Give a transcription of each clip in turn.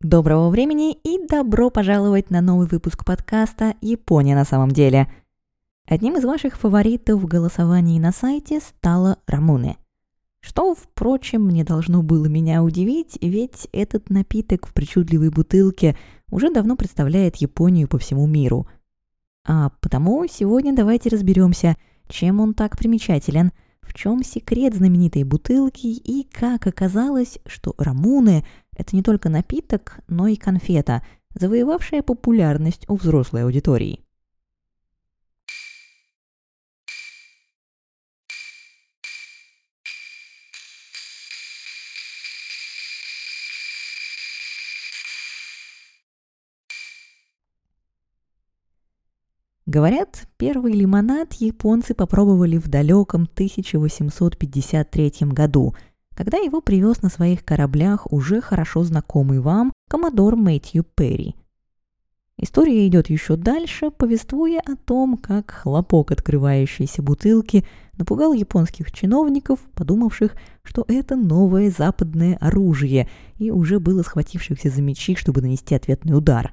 Доброго времени и добро пожаловать на новый выпуск подкаста «Япония на самом деле». Одним из ваших фаворитов в голосовании на сайте стала Рамуне. Что, впрочем, не должно было меня удивить, ведь этот напиток в причудливой бутылке уже давно представляет Японию по всему миру. А потому сегодня давайте разберемся, чем он так примечателен – в чем секрет знаменитой бутылки и как оказалось, что рамуны – это не только напиток, но и конфета, завоевавшая популярность у взрослой аудитории. Говорят, первый лимонад японцы попробовали в далеком 1853 году, когда его привез на своих кораблях уже хорошо знакомый вам коммодор Мэтью Перри. История идет еще дальше, повествуя о том, как хлопок открывающейся бутылки напугал японских чиновников, подумавших, что это новое западное оружие, и уже было схватившихся за мечи, чтобы нанести ответный удар.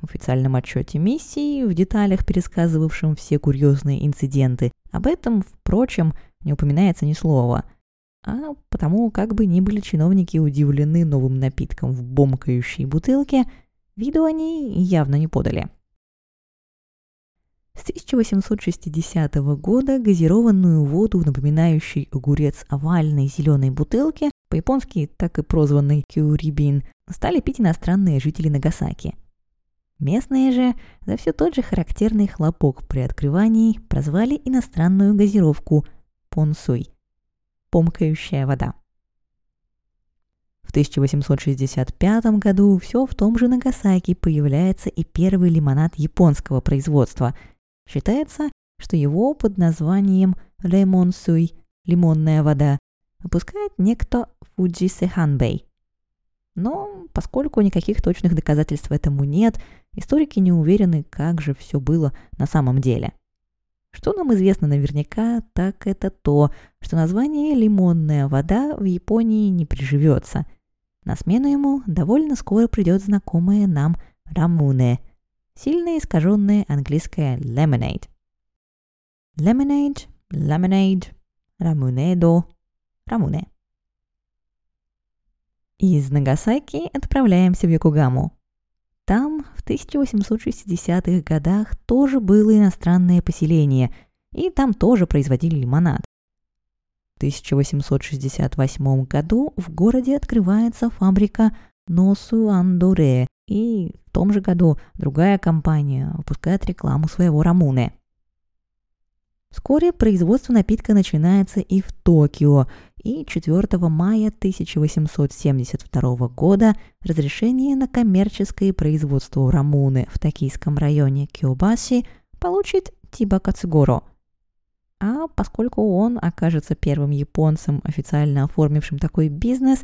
В официальном отчете миссии, в деталях пересказывавшем все курьезные инциденты, об этом, впрочем, не упоминается ни слова. А потому, как бы ни были чиновники удивлены новым напитком в бомкающей бутылке, виду они явно не подали. С 1860 года газированную воду напоминающей огурец овальной зеленой бутылке, по-японски так и прозванной кюрибин, стали пить иностранные жители Нагасаки – Местные же за все тот же характерный хлопок при открывании прозвали иностранную газировку понсуй – помкающая вода. В 1865 году все в том же Нагасаки появляется и первый лимонад японского производства. Считается, что его под названием лемонсуй – лимонная вода – выпускает некто Фуджи Сэханбэй – но поскольку никаких точных доказательств этому нет, историки не уверены, как же все было на самом деле. Что нам известно наверняка, так это то, что название «лимонная вода» в Японии не приживется. На смену ему довольно скоро придет знакомое нам «рамуне», сильно искаженное английское «lemonade». Lemonade, lemonade, рамунедо, рамуне. Из Нагасаки отправляемся в Йокогаму. Там в 1860-х годах тоже было иностранное поселение, и там тоже производили лимонад. В 1868 году в городе открывается фабрика Носу Андоре, и в том же году другая компания выпускает рекламу своего рамуны. Вскоре производство напитка начинается и в Токио, и 4 мая 1872 года разрешение на коммерческое производство рамуны в токийском районе Киобаси получит Тиба Кацугоро. А поскольку он окажется первым японцем, официально оформившим такой бизнес,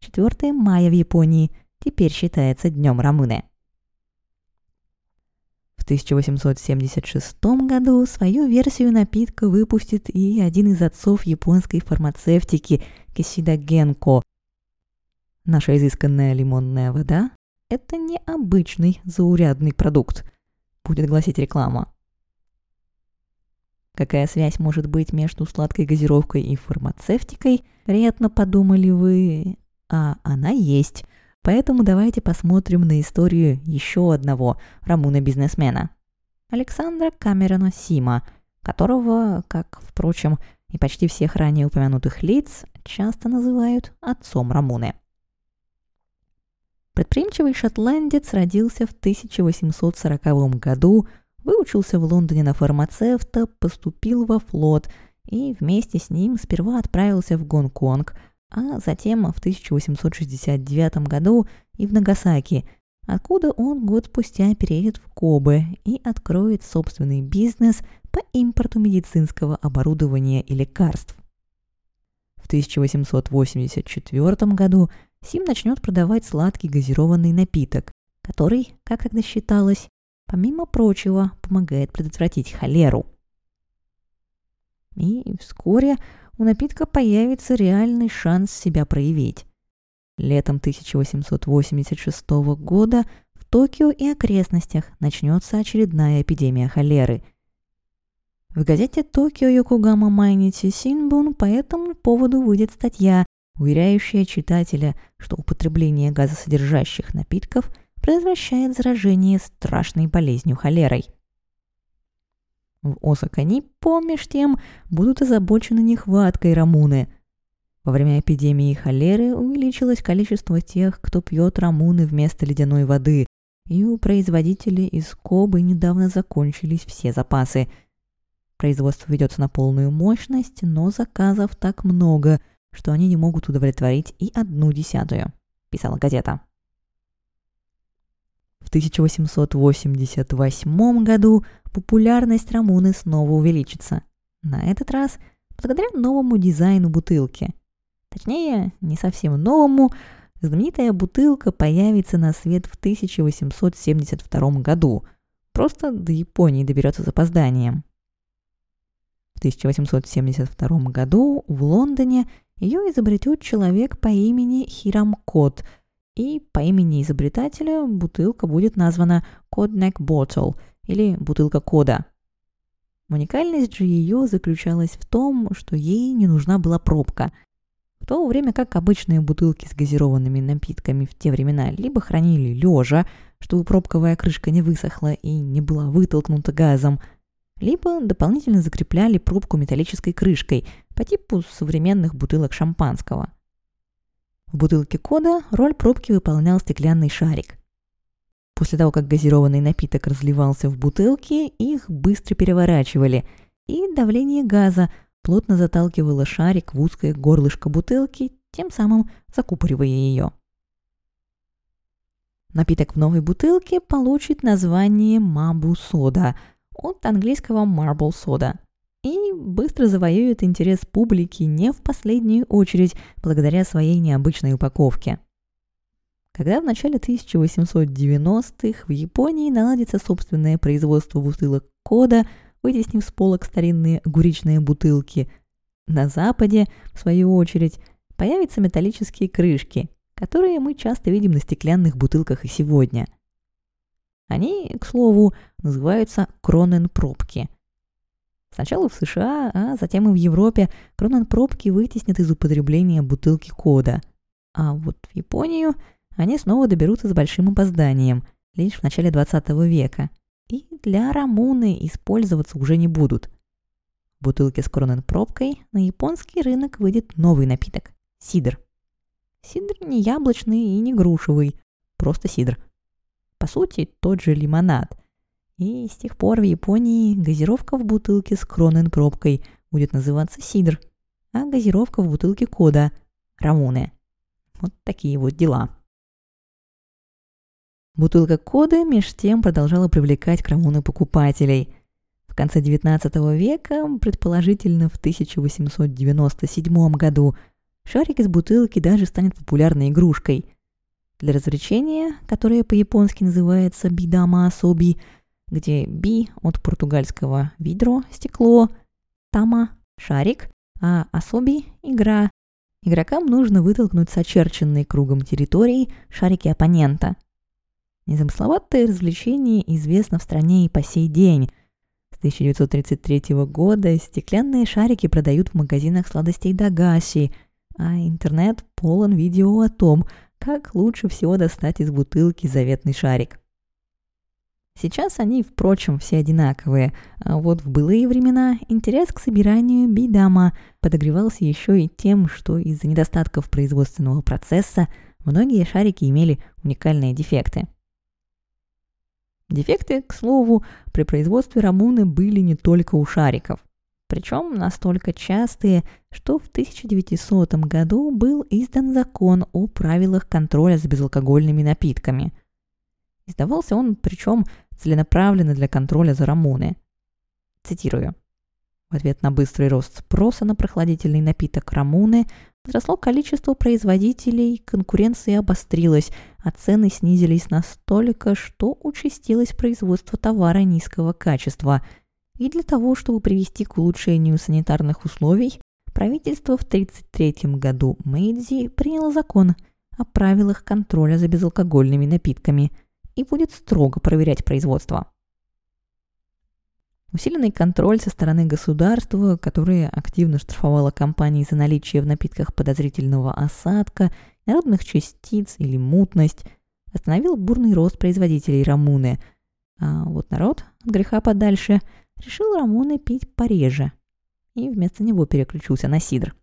4 мая в Японии теперь считается Днем Рамуны. В 1876 году свою версию напитка выпустит и один из отцов японской фармацевтики Кисида Генко. Наша изысканная лимонная вода – это необычный заурядный продукт, будет гласить реклама. Какая связь может быть между сладкой газировкой и фармацевтикой, вероятно, подумали вы, а она есть – Поэтому давайте посмотрим на историю еще одного Рамуна-бизнесмена. Александра Камерона Сима, которого, как, впрочем, и почти всех ранее упомянутых лиц, часто называют отцом Рамуны. Предприимчивый шотландец родился в 1840 году, выучился в Лондоне на фармацевта, поступил во флот и вместе с ним сперва отправился в Гонконг – а затем в 1869 году и в Нагасаки, откуда он год спустя переедет в Кобе и откроет собственный бизнес по импорту медицинского оборудования и лекарств. В 1884 году Сим начнет продавать сладкий газированный напиток, который, как тогда считалось, помимо прочего, помогает предотвратить холеру. И вскоре у напитка появится реальный шанс себя проявить. Летом 1886 года в Токио и окрестностях начнется очередная эпидемия холеры. В газете «Токио Йокогама Майнити Синбун» по этому поводу выйдет статья, уверяющая читателя, что употребление газосодержащих напитков предотвращает заражение страшной болезнью холерой. В Осаканиппо, меж тем, будут озабочены нехваткой рамуны. Во время эпидемии холеры увеличилось количество тех, кто пьет рамуны вместо ледяной воды, и у производителей из Кобы недавно закончились все запасы. Производство ведется на полную мощность, но заказов так много, что они не могут удовлетворить и одну десятую, писала газета. В 1888 году популярность Рамуны снова увеличится. На этот раз благодаря новому дизайну бутылки. Точнее, не совсем новому, знаменитая бутылка появится на свет в 1872 году. Просто до Японии доберется с опозданием. В 1872 году в Лондоне ее изобретет человек по имени Хирам Кот – и по имени изобретателя бутылка будет названа Codneck Bottle или бутылка кода. Уникальность же ее заключалась в том, что ей не нужна была пробка. В то время как обычные бутылки с газированными напитками в те времена либо хранили лежа, чтобы пробковая крышка не высохла и не была вытолкнута газом, либо дополнительно закрепляли пробку металлической крышкой по типу современных бутылок шампанского – в бутылке кода роль пробки выполнял стеклянный шарик. После того, как газированный напиток разливался в бутылки, их быстро переворачивали, и давление газа плотно заталкивало шарик в узкое горлышко бутылки, тем самым закупоривая ее. Напиток в новой бутылке получит название Мабу Сода от английского Marble Soda и быстро завоюет интерес публики не в последнюю очередь благодаря своей необычной упаковке. Когда в начале 1890-х в Японии наладится собственное производство бутылок кода, вытеснив с полок старинные гуричные бутылки, на Западе, в свою очередь, появятся металлические крышки, которые мы часто видим на стеклянных бутылках и сегодня. Они, к слову, называются кронен-пробки – Сначала в США, а затем и в Европе Кронен-пробки вытеснят из употребления бутылки кода. А вот в Японию они снова доберутся с большим опозданием, лишь в начале 20 века. И для рамуны использоваться уже не будут. В бутылке с Кронен-пробкой на японский рынок выйдет новый напиток – сидр. Сидр не яблочный и не грушевый, просто сидр. По сути, тот же лимонад – и с тех пор в Японии газировка в бутылке с кронен-пробкой будет называться сидр, а газировка в бутылке кода – рамуне. Вот такие вот дела. Бутылка кода меж тем продолжала привлекать к рамуне покупателей. В конце XIX века, предположительно в 1897 году, шарик из бутылки даже станет популярной игрушкой. Для развлечения, которое по-японски называется бидама асоби – где би от португальского видро – стекло, тама – шарик, а особи – игра. Игрокам нужно вытолкнуть с очерченной кругом территории шарики оппонента. Незамысловатое развлечение известно в стране и по сей день. С 1933 года стеклянные шарики продают в магазинах сладостей Дагаси, а интернет полон видео о том, как лучше всего достать из бутылки заветный шарик. Сейчас они, впрочем, все одинаковые, а вот в былые времена интерес к собиранию бидама подогревался еще и тем, что из-за недостатков производственного процесса многие шарики имели уникальные дефекты. Дефекты, к слову, при производстве рамуны были не только у шариков, причем настолько частые, что в 1900 году был издан закон о правилах контроля за безалкогольными напитками. Издавался он, причем целенаправленно для контроля за Рамоны. Цитирую. В ответ на быстрый рост спроса на прохладительный напиток Рамуны возросло количество производителей, конкуренция обострилась, а цены снизились настолько, что участилось производство товара низкого качества. И для того, чтобы привести к улучшению санитарных условий, правительство в 1933 году Мэйдзи приняло закон, о правилах контроля за безалкогольными напитками и будет строго проверять производство. Усиленный контроль со стороны государства, которое активно штрафовало компании за наличие в напитках подозрительного осадка, народных частиц или мутность, остановил бурный рост производителей рамуны. А вот народ, от греха подальше, решил рамуны пить пореже и вместо него переключился на сидр.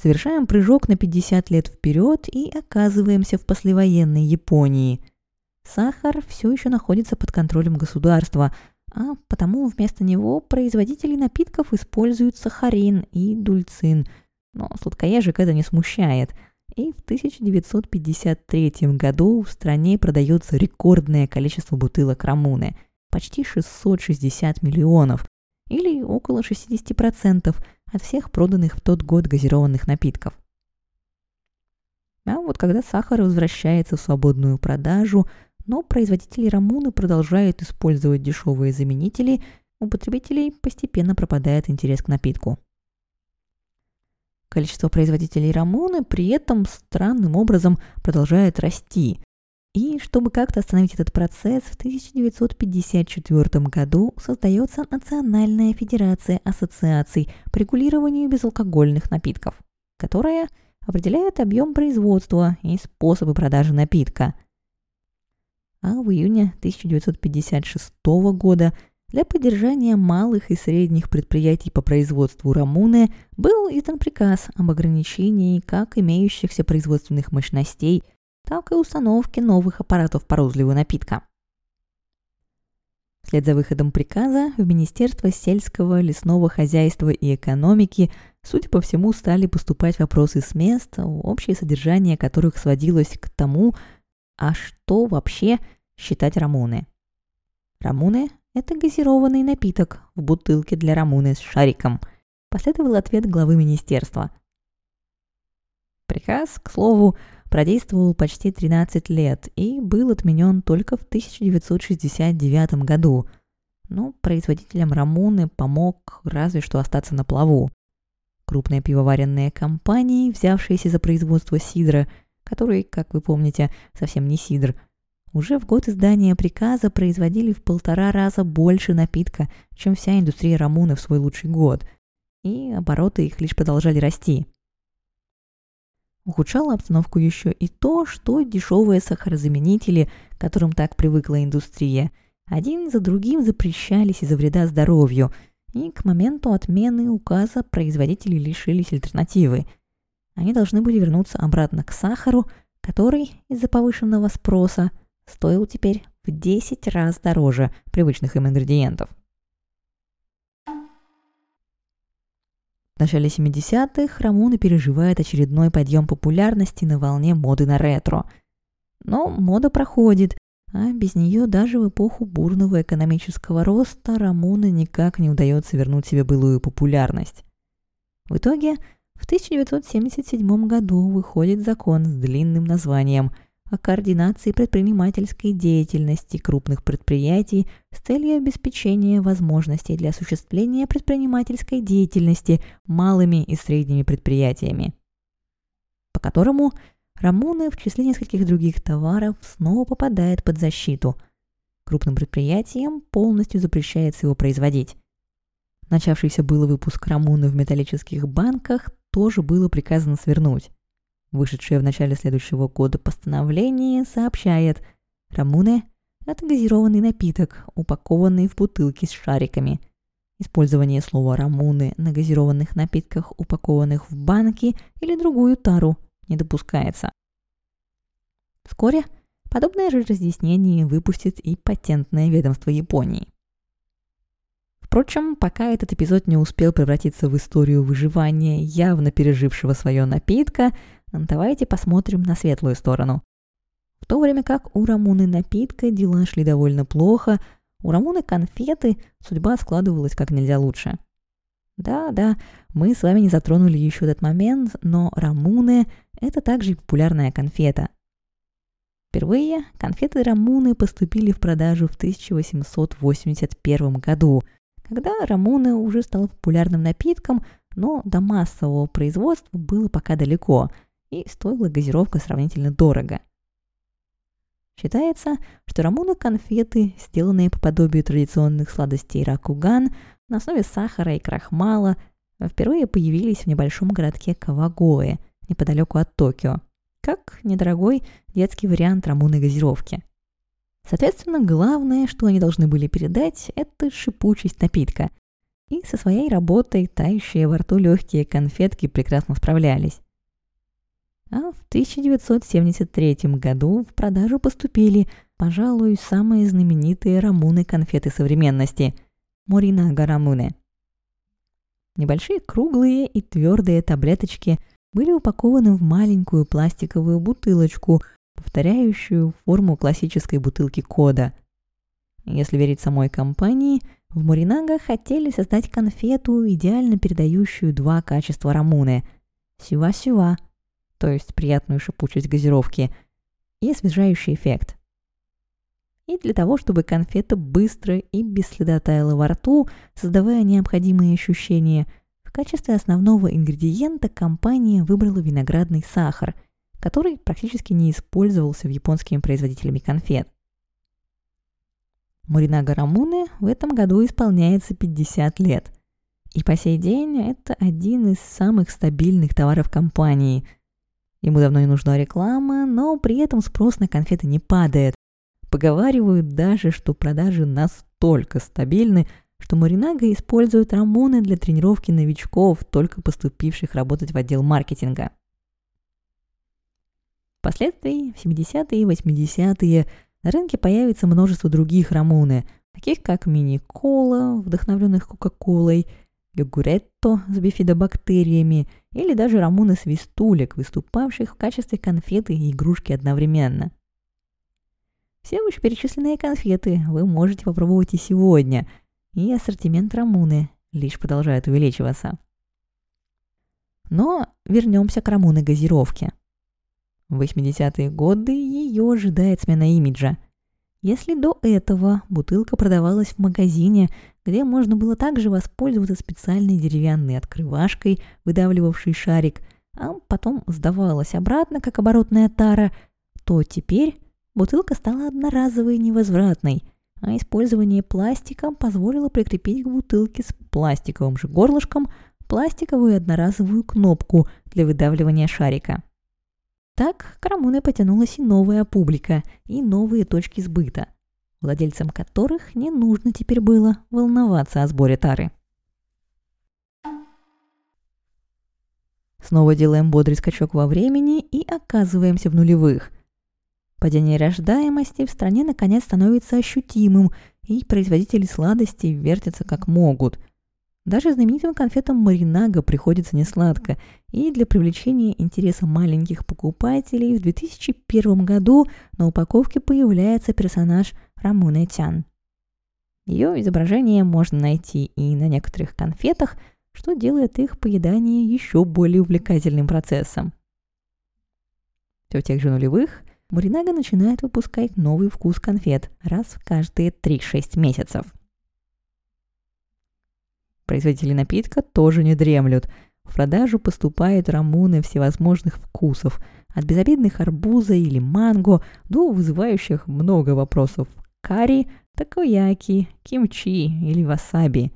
Совершаем прыжок на 50 лет вперед и оказываемся в послевоенной Японии – Сахар все еще находится под контролем государства, а потому вместо него производители напитков используют сахарин и дульцин. Но сладкоежек это не смущает. И в 1953 году в стране продается рекордное количество бутылок рамуны – почти 660 миллионов, или около 60% от всех проданных в тот год газированных напитков. А вот когда сахар возвращается в свободную продажу – но производители рамуны продолжают использовать дешевые заменители, у потребителей постепенно пропадает интерес к напитку. Количество производителей рамуны при этом странным образом продолжает расти. И чтобы как-то остановить этот процесс, в 1954 году создается Национальная федерация ассоциаций по регулированию безалкогольных напитков, которая определяет объем производства и способы продажи напитка – а в июне 1956 года для поддержания малых и средних предприятий по производству рамуны был издан приказ об ограничении как имеющихся производственных мощностей, так и установки новых аппаратов по розливу напитка. Вслед за выходом приказа в Министерство сельского, лесного хозяйства и экономики, судя по всему, стали поступать вопросы с мест, общее содержание которых сводилось к тому, а что вообще считать рамуны? Рамуны – это газированный напиток в бутылке для рамуны с шариком. Последовал ответ главы министерства. Приказ, к слову, продействовал почти 13 лет и был отменен только в 1969 году. Но производителям рамуны помог разве что остаться на плаву. Крупные пивоваренные компании, взявшиеся за производство сидра – который, как вы помните, совсем не сидр, уже в год издания приказа производили в полтора раза больше напитка, чем вся индустрия рамуны в свой лучший год, и обороты их лишь продолжали расти. Ухудшало обстановку еще и то, что дешевые сахарозаменители, к которым так привыкла индустрия, один за другим запрещались из-за вреда здоровью, и к моменту отмены указа производители лишились альтернативы – они должны были вернуться обратно к сахару, который из-за повышенного спроса стоил теперь в 10 раз дороже привычных им ингредиентов. В начале 70-х Рамуны переживает очередной подъем популярности на волне моды на ретро. Но мода проходит, а без нее даже в эпоху бурного экономического роста Рамуны никак не удается вернуть себе былую популярность. В итоге в 1977 году выходит закон с длинным названием о координации предпринимательской деятельности крупных предприятий с целью обеспечения возможностей для осуществления предпринимательской деятельности малыми и средними предприятиями, по которому Рамуны в числе нескольких других товаров снова попадает под защиту. Крупным предприятиям полностью запрещается его производить. Начавшийся был выпуск рамуны в металлических банках тоже было приказано свернуть. Вышедшее в начале следующего года постановление сообщает, рамуне – это газированный напиток, упакованный в бутылки с шариками. Использование слова «рамуны» на газированных напитках, упакованных в банки или другую тару, не допускается. Вскоре подобное же разъяснение выпустит и патентное ведомство Японии. Впрочем, пока этот эпизод не успел превратиться в историю выживания явно пережившего свое напитка, давайте посмотрим на светлую сторону. В то время как у Рамуны напитка дела шли довольно плохо, у Рамуны конфеты судьба складывалась как нельзя лучше. Да-да, мы с вами не затронули еще этот момент, но Рамуны – это также популярная конфета. Впервые конфеты Рамуны поступили в продажу в 1881 году – когда рамуна уже стала популярным напитком, но до массового производства было пока далеко, и стоила газировка сравнительно дорого. Считается, что рамуны конфеты, сделанные по подобию традиционных сладостей ракуган на основе сахара и крахмала, впервые появились в небольшом городке Кавагоэ, неподалеку от Токио, как недорогой детский вариант рамуны газировки. Соответственно, главное, что они должны были передать, это шипучесть напитка. И со своей работой тающие во рту легкие конфетки прекрасно справлялись. А в 1973 году в продажу поступили, пожалуй, самые знаменитые рамуны конфеты современности – Моринага Рамуне. Небольшие круглые и твердые таблеточки были упакованы в маленькую пластиковую бутылочку, повторяющую форму классической бутылки кода. Если верить самой компании, в Моринага хотели создать конфету, идеально передающую два качества рамуны – сюва-сюва – то есть приятную шипучесть газировки, и освежающий эффект. И для того, чтобы конфета быстро и без следа таяла во рту, создавая необходимые ощущения, в качестве основного ингредиента компания выбрала виноградный сахар, который практически не использовался в японскими производителями конфет. Муринага Рамуне в этом году исполняется 50 лет. И по сей день это один из самых стабильных товаров компании – Ему давно не нужна реклама, но при этом спрос на конфеты не падает. Поговаривают даже, что продажи настолько стабильны, что Маринага использует рамоны для тренировки новичков, только поступивших работать в отдел маркетинга. Впоследствии, в 70-е и 80-е, на рынке появится множество других рамоны, таких как мини-кола, вдохновленных Кока-Колой, йогуретто с бифидобактериями или даже рамуны свистулек, выступавших в качестве конфеты и игрушки одновременно. Все вышеперечисленные конфеты вы можете попробовать и сегодня, и ассортимент рамуны лишь продолжает увеличиваться. Но вернемся к рамуны газировке. В 80-е годы ее ожидает смена имиджа – если до этого бутылка продавалась в магазине, где можно было также воспользоваться специальной деревянной открывашкой, выдавливавшей шарик, а потом сдавалась обратно, как оборотная тара, то теперь бутылка стала одноразовой и невозвратной, а использование пластика позволило прикрепить к бутылке с пластиковым же горлышком пластиковую одноразовую кнопку для выдавливания шарика – так к Рамуне потянулась и новая публика, и новые точки сбыта, владельцам которых не нужно теперь было волноваться о сборе тары. Снова делаем бодрый скачок во времени и оказываемся в нулевых. Падение рождаемости в стране наконец становится ощутимым, и производители сладостей вертятся как могут – даже знаменитым конфетам Маринага приходится несладко, и для привлечения интереса маленьких покупателей в 2001 году на упаковке появляется персонаж Рамуна Тян. Ее изображение можно найти и на некоторых конфетах, что делает их поедание еще более увлекательным процессом. Все в тех же нулевых Муринага начинает выпускать новый вкус конфет раз в каждые 3-6 месяцев – Производители напитка тоже не дремлют. В продажу поступают рамуны всевозможных вкусов, от безобидных арбуза или манго до вызывающих много вопросов карри, такояки, кимчи или васаби.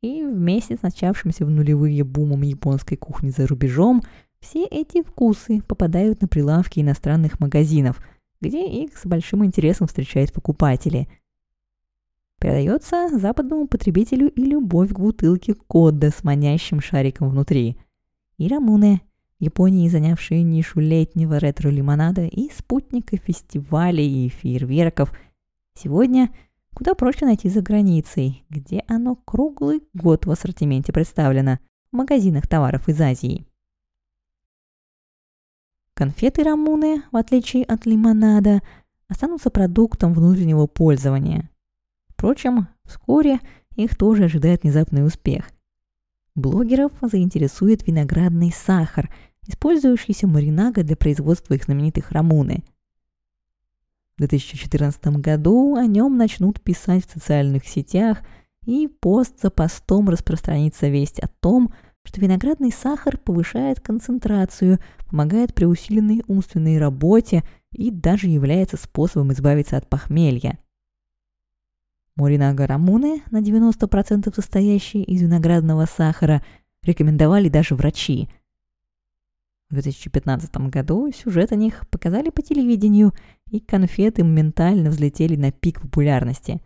И вместе с начавшимся в нулевые бумом японской кухни за рубежом, все эти вкусы попадают на прилавки иностранных магазинов, где их с большим интересом встречают покупатели – Передается западному потребителю и любовь к бутылке кода с манящим шариком внутри. И рамуны, Японии занявшие нишу летнего ретро-лимонада и спутника фестивалей и фейерверков, сегодня куда проще найти за границей, где оно круглый год в ассортименте представлено, в магазинах товаров из Азии. Конфеты рамуны, в отличие от лимонада, останутся продуктом внутреннего пользования – Впрочем, вскоре их тоже ожидает внезапный успех. Блогеров заинтересует виноградный сахар, использующийся маринага для производства их знаменитых рамуны. В 2014 году о нем начнут писать в социальных сетях, и пост за постом распространится весть о том, что виноградный сахар повышает концентрацию, помогает при усиленной умственной работе и даже является способом избавиться от похмелья. Моринага рамуны, на 90% состоящие из виноградного сахара, рекомендовали даже врачи. В 2015 году сюжет о них показали по телевидению, и конфеты моментально взлетели на пик популярности.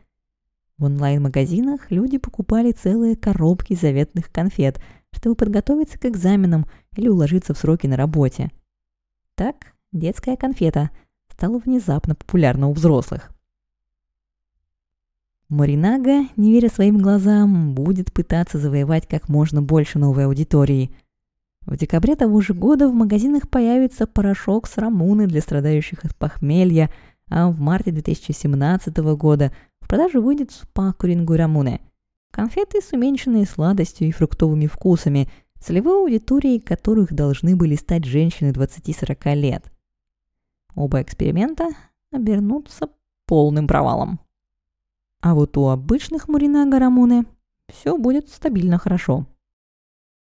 В онлайн-магазинах люди покупали целые коробки заветных конфет, чтобы подготовиться к экзаменам или уложиться в сроки на работе. Так, детская конфета стала внезапно популярна у взрослых. Маринага, не веря своим глазам, будет пытаться завоевать как можно больше новой аудитории. В декабре того же года в магазинах появится порошок с рамуны для страдающих от похмелья, а в марте 2017 года в продажу выйдет спа рамуны – конфеты с уменьшенной сладостью и фруктовыми вкусами, целевой аудиторией которых должны были стать женщины 20-40 лет. Оба эксперимента обернутся полным провалом. А вот у обычных Муринага Рамуны все будет стабильно хорошо.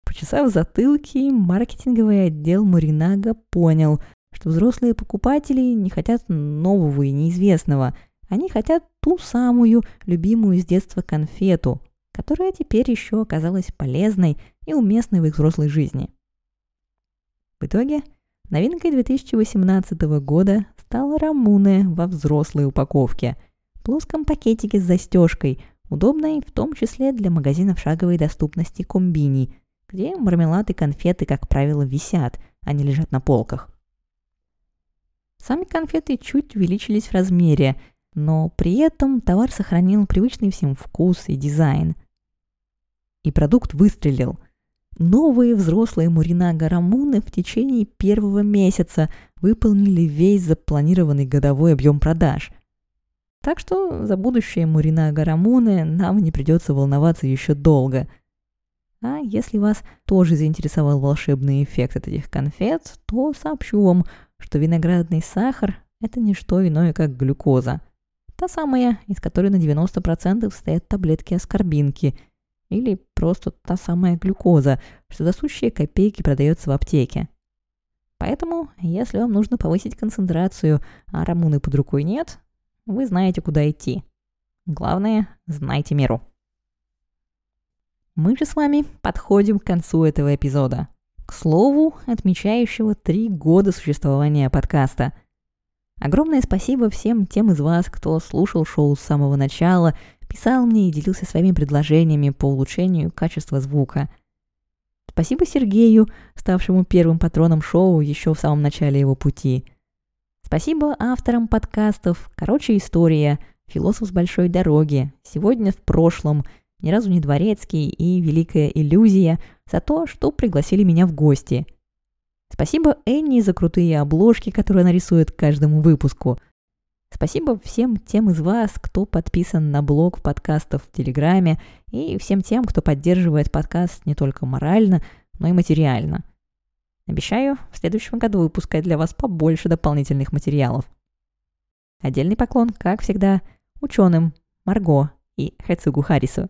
Почесав затылки, маркетинговый отдел Муринага понял, что взрослые покупатели не хотят нового и неизвестного. Они хотят ту самую любимую с детства конфету, которая теперь еще оказалась полезной и уместной в их взрослой жизни. В итоге новинкой 2018 года стала Рамуне во взрослой упаковке – плоском пакетике с застежкой, удобной в том числе для магазинов шаговой доступности комбини, где мармелад и конфеты, как правило, висят, а не лежат на полках. Сами конфеты чуть увеличились в размере, но при этом товар сохранил привычный всем вкус и дизайн. И продукт выстрелил. Новые взрослые Муринага Рамуны в течение первого месяца выполнили весь запланированный годовой объем продаж. Так что за будущее Мурина Гарамуны нам не придется волноваться еще долго. А если вас тоже заинтересовал волшебный эффект от этих конфет, то сообщу вам, что виноградный сахар – это не что иное, как глюкоза. Та самая, из которой на 90% стоят таблетки аскорбинки, или просто та самая глюкоза, что за сущие копейки продается в аптеке. Поэтому, если вам нужно повысить концентрацию, а рамуны под рукой нет, вы знаете, куда идти. Главное, знайте меру. Мы же с вами подходим к концу этого эпизода. К слову, отмечающего три года существования подкаста. Огромное спасибо всем тем из вас, кто слушал шоу с самого начала, писал мне и делился своими предложениями по улучшению качества звука. Спасибо Сергею, ставшему первым патроном шоу еще в самом начале его пути – Спасибо авторам подкастов. «Короче, история», «Философ с большой дороги», «Сегодня в прошлом», «Ни разу не дворецкий» и «Великая иллюзия» за то, что пригласили меня в гости. Спасибо Энни за крутые обложки, которые она рисует каждому выпуску. Спасибо всем тем из вас, кто подписан на блог подкастов в Телеграме, и всем тем, кто поддерживает подкаст не только морально, но и материально – Обещаю в следующем году выпускать для вас побольше дополнительных материалов. Отдельный поклон, как всегда, ученым Марго и Хэцугу Харрису.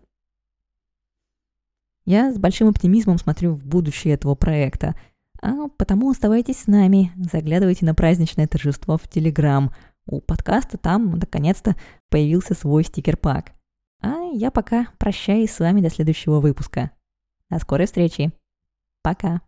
Я с большим оптимизмом смотрю в будущее этого проекта, а потому оставайтесь с нами, заглядывайте на праздничное торжество в Телеграм. У подкаста там, наконец-то, появился свой стикер-пак. А я пока прощаюсь с вами до следующего выпуска. До скорой встречи. Пока.